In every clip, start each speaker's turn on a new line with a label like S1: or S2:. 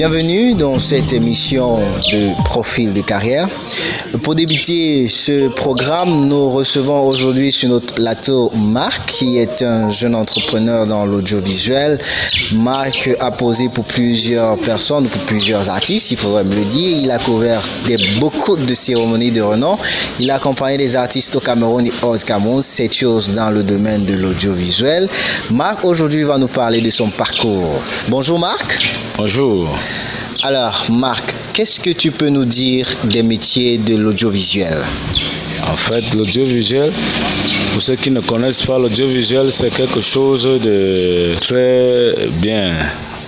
S1: Bienvenue dans cette émission de Profil de carrière. Pour débuter ce programme, nous recevons aujourd'hui sur notre plateau Marc, qui est un jeune entrepreneur dans l'audiovisuel. Marc a posé pour plusieurs personnes, pour plusieurs artistes, il faudrait me le dire. Il a couvert beaucoup de cérémonies de renom. Il a accompagné des artistes au Cameroun et hors Cameroun, c'est chose dans le domaine de l'audiovisuel. Marc aujourd'hui va nous parler de son parcours. Bonjour Marc.
S2: Bonjour.
S1: Alors Marc, qu'est-ce que tu peux nous dire des métiers de l'audiovisuel?
S2: En fait, l'audiovisuel, pour ceux qui ne connaissent pas l'audiovisuel, c'est quelque chose de très bien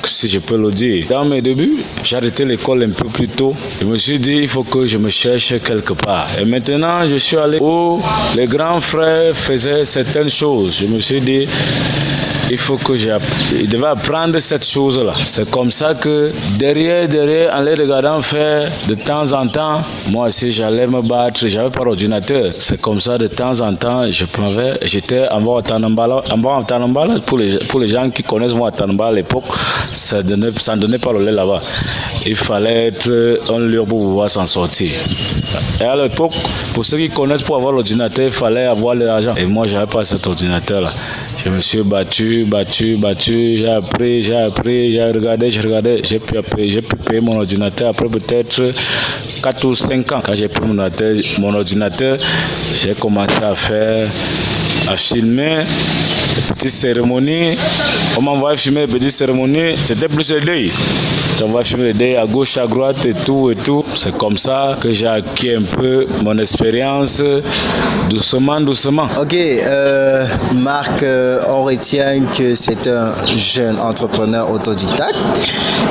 S2: si je peux le dire. Dans mes débuts, j'ai arrêté l'école un peu plus tôt. Je me suis dit, il faut que je me cherche quelque part. Et maintenant, je suis allé où les grands frères faisaient certaines choses. Je me suis dit, il faut que il devait apprendre cette chose-là. C'est comme ça que derrière, derrière, en les regardant faire de temps en temps, moi aussi j'allais me battre, j'avais pas d'ordinateur. C'est comme ça de temps en temps, je pouvais, j'étais en bas en Tanambala, pour les, pour les gens qui connaissent moi Tanambala à l'époque, ça ne donnait, ça donnait pas le lait là-bas. Il fallait être un lieu pour pouvoir s'en sortir. Et à l'époque, pour ceux qui connaissent, pour avoir l'ordinateur, il fallait avoir l'argent. Et moi, j'avais pas cet ordinateur-là. Je me suis battu, battu, battu, j'ai appris, j'ai appris, j'ai regardé, j'ai regardé, j'ai pu, j'ai pu payer mon ordinateur après peut-être 4 ou 5 ans. Quand j'ai pris mon ordinateur, j'ai commencé à faire, à filmer des petites cérémonies. On m'envoyait filmer des petites cérémonies, c'était plus le deuil. J'envoie filmer les deuil à gauche, à droite et tout et tout. C'est comme ça que j'ai acquis un peu mon expérience doucement, doucement.
S1: Ok, euh, Marc, euh, on retient que c'est un jeune entrepreneur autodidacte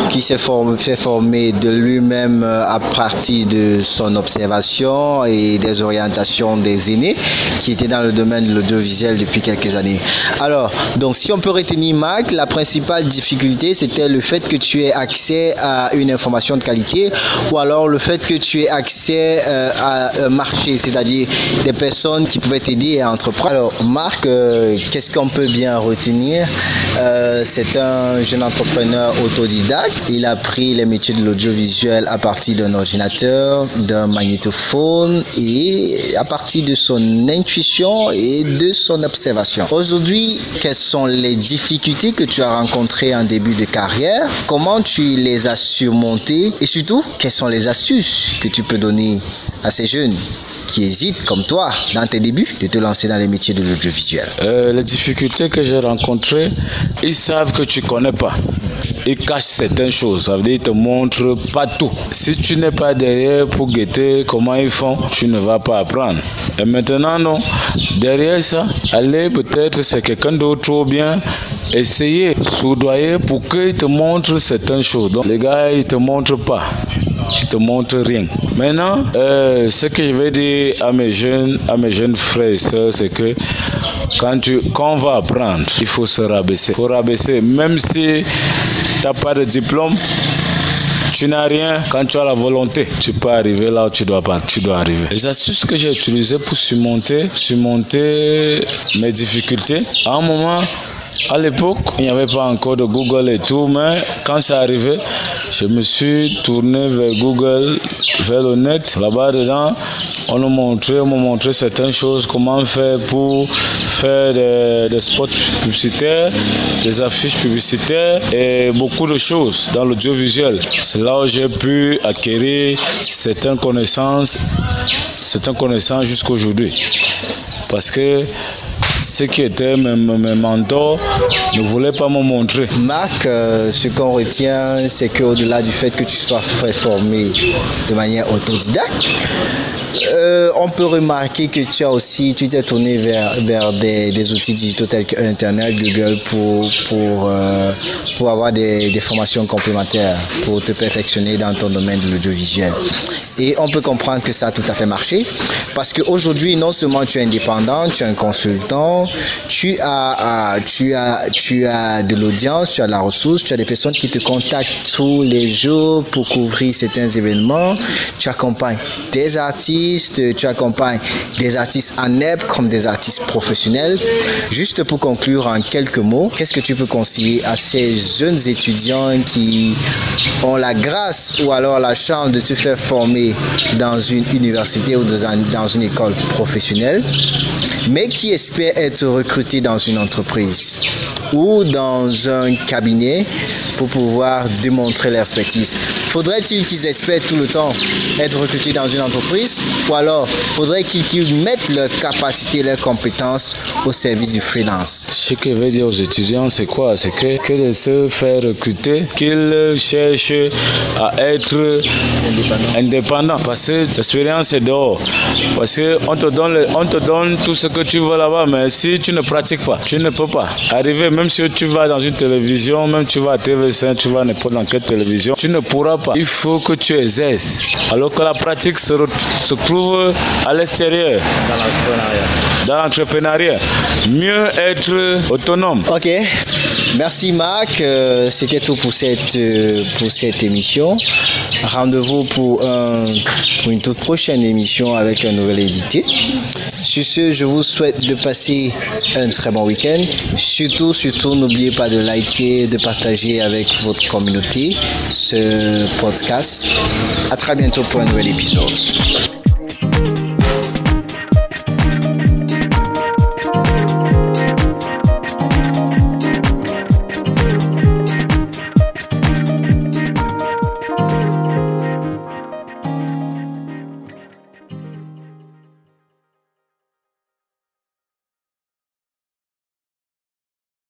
S1: qui s'est fait former de lui-même euh, à partir de son observation et des orientations des aînés qui étaient dans le domaine de l'audiovisuel depuis quelques années. Alors, donc si on peut retenir Marc, la principale difficulté c'était le fait que tu aies accès à une information de qualité ou alors le fait que tu aies accès à un marché, c'est-à-dire des personnes qui pouvaient t'aider à entreprendre. Alors, Marc, qu'est-ce qu'on peut bien retenir? Euh, C'est un jeune entrepreneur autodidacte. Il a pris les métiers de l'audiovisuel à partir d'un ordinateur, d'un magnétophone et à partir de son intuition et de son observation. Aujourd'hui, quelles sont les difficultés que tu as rencontrées en début de carrière? Comment tu les as surmontées Et surtout, quelles sont les astuces que tu peux donner à ces jeunes qui hésitent, comme toi, dans tes débuts, de te lancer dans les métiers de l'audiovisuel?
S2: Euh, Les difficultés que j'ai rencontrées, ils savent que tu connais pas. Ils cachent certaines choses. Ça veut dire qu'ils te montrent pas tout. Si tu n'es pas derrière pour guetter comment ils font, tu ne vas pas apprendre. Et maintenant, non. Derrière ça, allez, peut-être c'est quelqu'un d'autre ou bien essayer, soudoyer pour qu'ils te montrent certaines choses. Les gars, ils te montrent pas qui te montre rien. Maintenant, euh, ce que je vais dire à mes jeunes, à mes jeunes frères et sœurs, c'est que quand, tu, quand on va apprendre, il faut se rabaisser. Il faut rabaisser, même si tu n'as pas de diplôme, tu n'as rien, quand tu as la volonté, tu peux arriver là où tu dois, tu dois arriver. Les astuces que j'ai utilisées pour surmonter, surmonter mes difficultés, à un moment, à l'époque, il n'y avait pas encore de Google et tout, mais quand c'est arrivé, je me suis tourné vers Google, vers le net. Là-bas dedans, on nous montrait, on montré certaines choses, comment faire pour faire des, des, spots publicitaires, des affiches publicitaires et beaucoup de choses dans l'audiovisuel. C'est là où j'ai pu acquérir certaines connaissances, certaines connaissances jusqu'aujourd'hui. Parce que ceux qui étaient mes, mes, mentors ne voulaient pas me montrer.
S1: Marc, euh, ce qu'on retient, c'est qu'au-delà du fait que tu sois formé de manière autodidacte, euh, on peut remarquer que tu as aussi, tu t'es tourné vers, vers des, des, outils digitaux tels que Internet, Google pour, pour, euh, pour avoir des, des, formations complémentaires, pour te perfectionner dans ton domaine de l'audiovisuel. Et on peut comprendre que ça a tout à fait marché parce qu'aujourd'hui, non seulement tu es indépendant, tu es un consultant, tu as, tu as, tu as de l'audience, tu as de la ressource, tu as des personnes qui te contactent tous les jours pour couvrir certains événements, tu accompagnes des artistes tu accompagnes des artistes en NEP comme des artistes professionnels. Juste pour conclure en quelques mots, qu'est-ce que tu peux conseiller à ces jeunes étudiants qui ont la grâce ou alors la chance de se faire former dans une université ou dans une école professionnelle, mais qui espèrent être recrutés dans une entreprise? Ou dans un cabinet pour pouvoir démontrer leur expertise. Faudrait-il qu'ils espèrent tout le temps être recrutés dans une entreprise ou alors faudrait qu'ils mettent leurs capacités, leurs compétences au service du freelance?
S2: Ce que veut dire aux étudiants, c'est quoi? C'est que, que de se faire recruter, qu'ils cherchent à être indépendants. Parce que l'expérience est dehors. Parce qu'on te, donne on te donne tout ce que tu veux là-bas, mais si tu ne pratiques pas, tu ne peux pas arriver, même si tu vas dans une télévision, même tu vas à TV5, tu vas n'importe dans quelle télévision, tu ne pourras pas. Il faut que tu exerces. Alors que la pratique se, se trouve à l'extérieur. Dans l'entrepreneuriat. Mieux être autonome.
S1: Ok. Merci Marc, euh, c'était tout pour cette, euh, pour cette émission. Rendez-vous pour, pour une toute prochaine émission avec un nouvel invité. Sur ce, je vous souhaite de passer un très bon week-end. Surtout, surtout, n'oubliez pas de liker, de partager avec votre communauté ce podcast. À très bientôt pour un nouvel épisode.